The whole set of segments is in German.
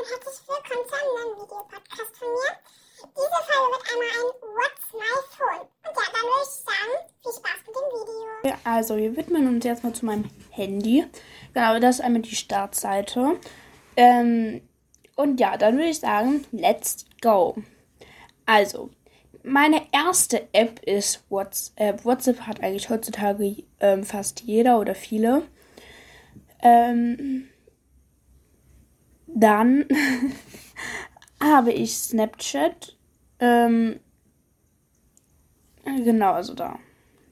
und herzlich willkommen zu einem neuen Videopodcast von mir. Diese Folge wird einmal ein What's My Phone. Und ja, dann würde ich sagen, viel Spaß mit dem Video. Ja, also wir widmen uns jetzt mal zu meinem Handy. Genau, das ist einmal die Startseite. Ähm, und ja, dann würde ich sagen, let's go. Also, meine erste App ist WhatsApp. WhatsApp hat eigentlich heutzutage ähm, fast jeder oder viele. Ähm, dann habe ich Snapchat. Ähm, genau, also da.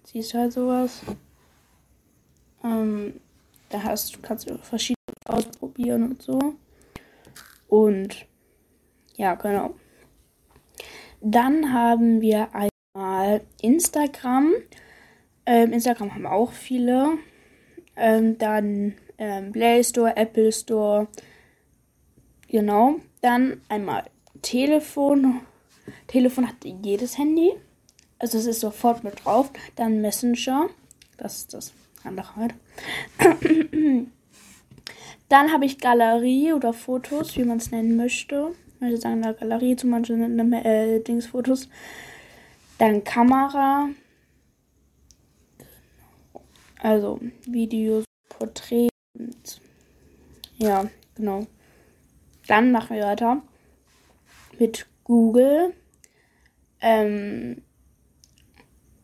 Siehst du halt sowas. Ähm, da hast, kannst du verschiedene ausprobieren und so. Und ja, genau. Dann haben wir einmal Instagram. Ähm, Instagram haben auch viele. Ähm, dann ähm, Play Store, Apple Store. Genau. Dann einmal Telefon. Telefon hat jedes Handy. Also es ist sofort mit drauf. Dann Messenger. Das ist das andere halt. Dann habe ich Galerie oder Fotos, wie man es nennen möchte. Ich würde sagen, eine Galerie, zum Beispiel eine, äh, Dingsfotos. Dann Kamera. Also Videos, Porträts. Ja, genau. Dann machen wir weiter mit Google, ähm,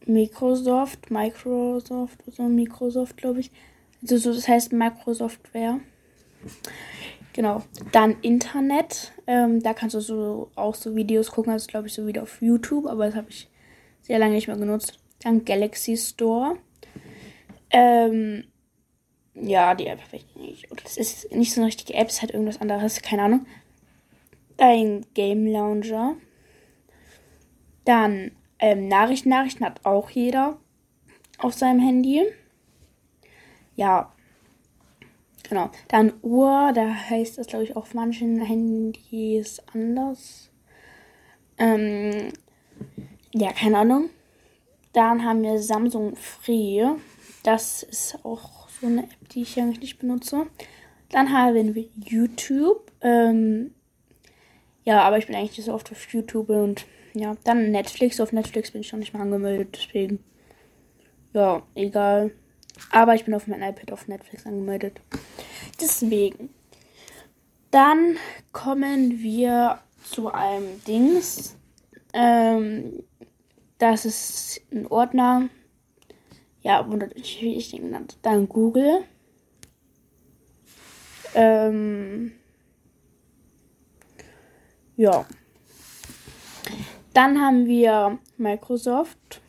Microsoft, Microsoft, so Microsoft, glaube ich. Also so, das heißt Microsoftware. Genau. Dann Internet. Ähm, da kannst du so auch so Videos gucken. Das ist, glaube ich, so wieder auf YouTube, aber das habe ich sehr lange nicht mehr genutzt. Dann Galaxy Store. Ähm, ja, die App ich nicht. Oder das ist nicht so eine richtige App, es hat irgendwas anderes, keine Ahnung. Ein Game Launcher. Dann ähm, Nachrichten. Nachrichten hat auch jeder auf seinem Handy. Ja. Genau. Dann Uhr, da heißt das, glaube ich, auf manchen Handys anders. Ähm, ja, keine Ahnung. Dann haben wir Samsung Free. Das ist auch so eine App, die ich eigentlich nicht benutze. Dann haben wir YouTube. Ähm, ja, aber ich bin eigentlich nicht so oft auf YouTube und ja, dann Netflix. Auf Netflix bin ich noch nicht mal angemeldet, deswegen. Ja, egal. Aber ich bin auf meinem iPad auf Netflix angemeldet. Deswegen. Dann kommen wir zu einem Dings. Ähm, das ist ein Ordner. Ja, wundert mich, wie ich den genannt. Dann Google. Ähm, ja. Dann haben wir Microsoft.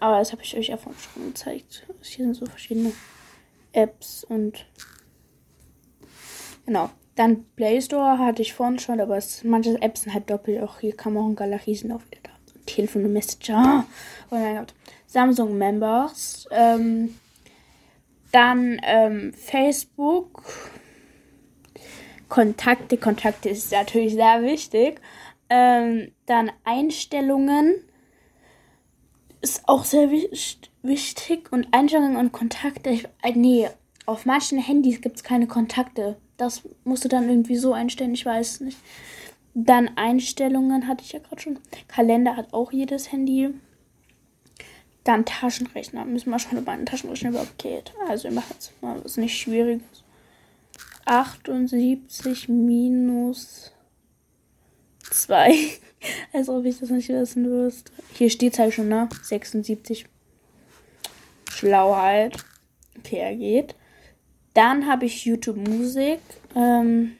Aber das habe ich euch ja vorhin schon gezeigt. Hier sind so verschiedene Apps und genau. Dann Play Store hatte ich vorhin schon, aber es, manche Apps sind halt doppelt. Auch hier kann man auch in Galerie sind auch wieder da. Telefon und Messenger. Oh mein Gott. Samsung Members. Ähm, dann ähm, Facebook. Kontakte. Kontakte ist natürlich sehr wichtig. Ähm, dann Einstellungen ist auch sehr wichtig. Und Einstellungen und Kontakte. Ich, äh, nee, auf manchen Handys gibt es keine Kontakte. Das musst du dann irgendwie so einstellen. Ich weiß nicht. Dann Einstellungen hatte ich ja gerade schon. Kalender hat auch jedes Handy. Dann Taschenrechner. Müssen wir schon über einen Taschenrechner überhaupt geht. Also wir machen jetzt mal was nicht Schwieriges. 78 minus 2. Als ob ich das nicht wissen wüsste. Hier steht es halt schon, ne? 76. Schlauheit. Okay, er geht. Dann habe ich YouTube Musik. Ähm,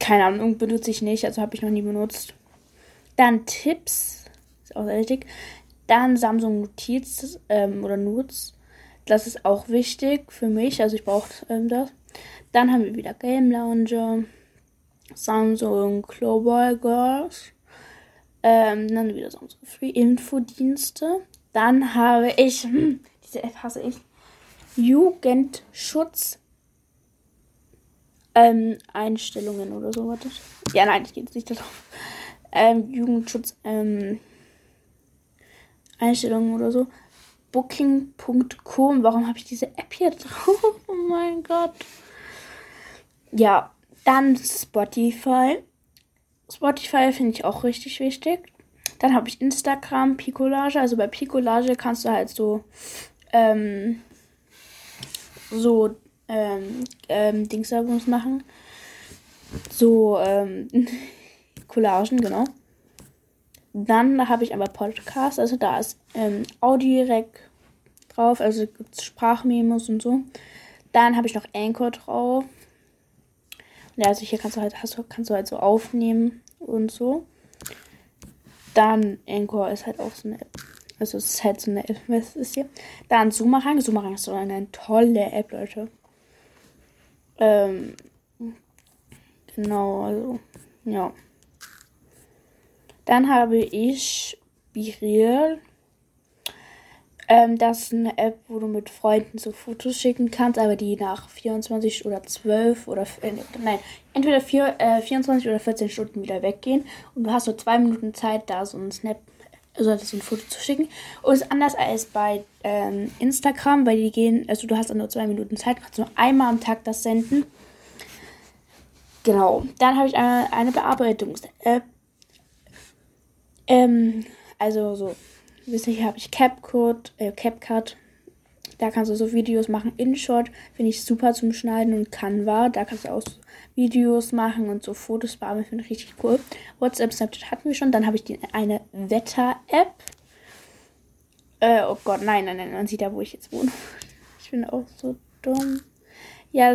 keine Ahnung, benutze ich nicht, also habe ich noch nie benutzt. Dann Tipps, wichtig. Dann Samsung Notiz ähm, oder Notes. Das ist auch wichtig für mich, also ich brauche ähm, das. Dann haben wir wieder Game Launcher, Samsung Global Girls, ähm, dann wieder Samsung Free Infodienste. Dann habe ich, hm, diese App hasse ich, Jugendschutz ähm, Einstellungen oder so. Warte. Ja, nein, ich gehe jetzt nicht darauf. Ähm, Jugendschutz ähm, Einstellungen oder so. Booking.com. Warum habe ich diese App hier drauf? Oh mein Gott. Ja, dann Spotify. Spotify finde ich auch richtig wichtig. Dann habe ich Instagram, Picolage. Also bei Picolage kannst du halt so, ähm, so, ähm, ähm, Dingsalbums machen. So, ähm, Collagen, genau. Dann habe ich aber Podcast, also da ist ähm, Audio direkt drauf, also gibt es Sprachmemos und so. Dann habe ich noch Anchor drauf. Ja, also hier kannst du halt, hast, kannst du halt so aufnehmen und so. Dann Anchor ist halt auch so eine App. Also es ist halt so eine App, was ist hier? Dann Zoomerang. Zoomerang ist so eine tolle App, Leute. Ähm, genau, also, ja. Dann habe ich Biril. Ähm, das ist eine App, wo du mit Freunden so Fotos schicken kannst, aber die nach 24 oder 12 oder äh, nein, entweder 4, äh, 24 oder 14 Stunden wieder weggehen. Und du hast so zwei Minuten Zeit, da so ein Snap, also so ein Foto zu schicken. Und es ist anders als bei ähm, Instagram, weil die gehen, also du hast nur zwei Minuten Zeit, kannst nur einmal am Tag das senden. Genau. Dann habe ich eine, eine Bearbeitungs-App. Ähm, also so, wisst ihr, habe ich CapCut, äh, CapCut. Da kannst du so Videos machen. InShot finde ich super zum Schneiden und Canva. Da kannst du auch Videos machen und so Fotos bearbeiten. Finde ich richtig cool. WhatsApp, Snapchat hatten wir schon. Dann habe ich die, eine Wetter-App. Äh, oh Gott, nein, nein, nein. Man sieht da, wo ich jetzt wohne. Ich bin auch so dumm. Ja, das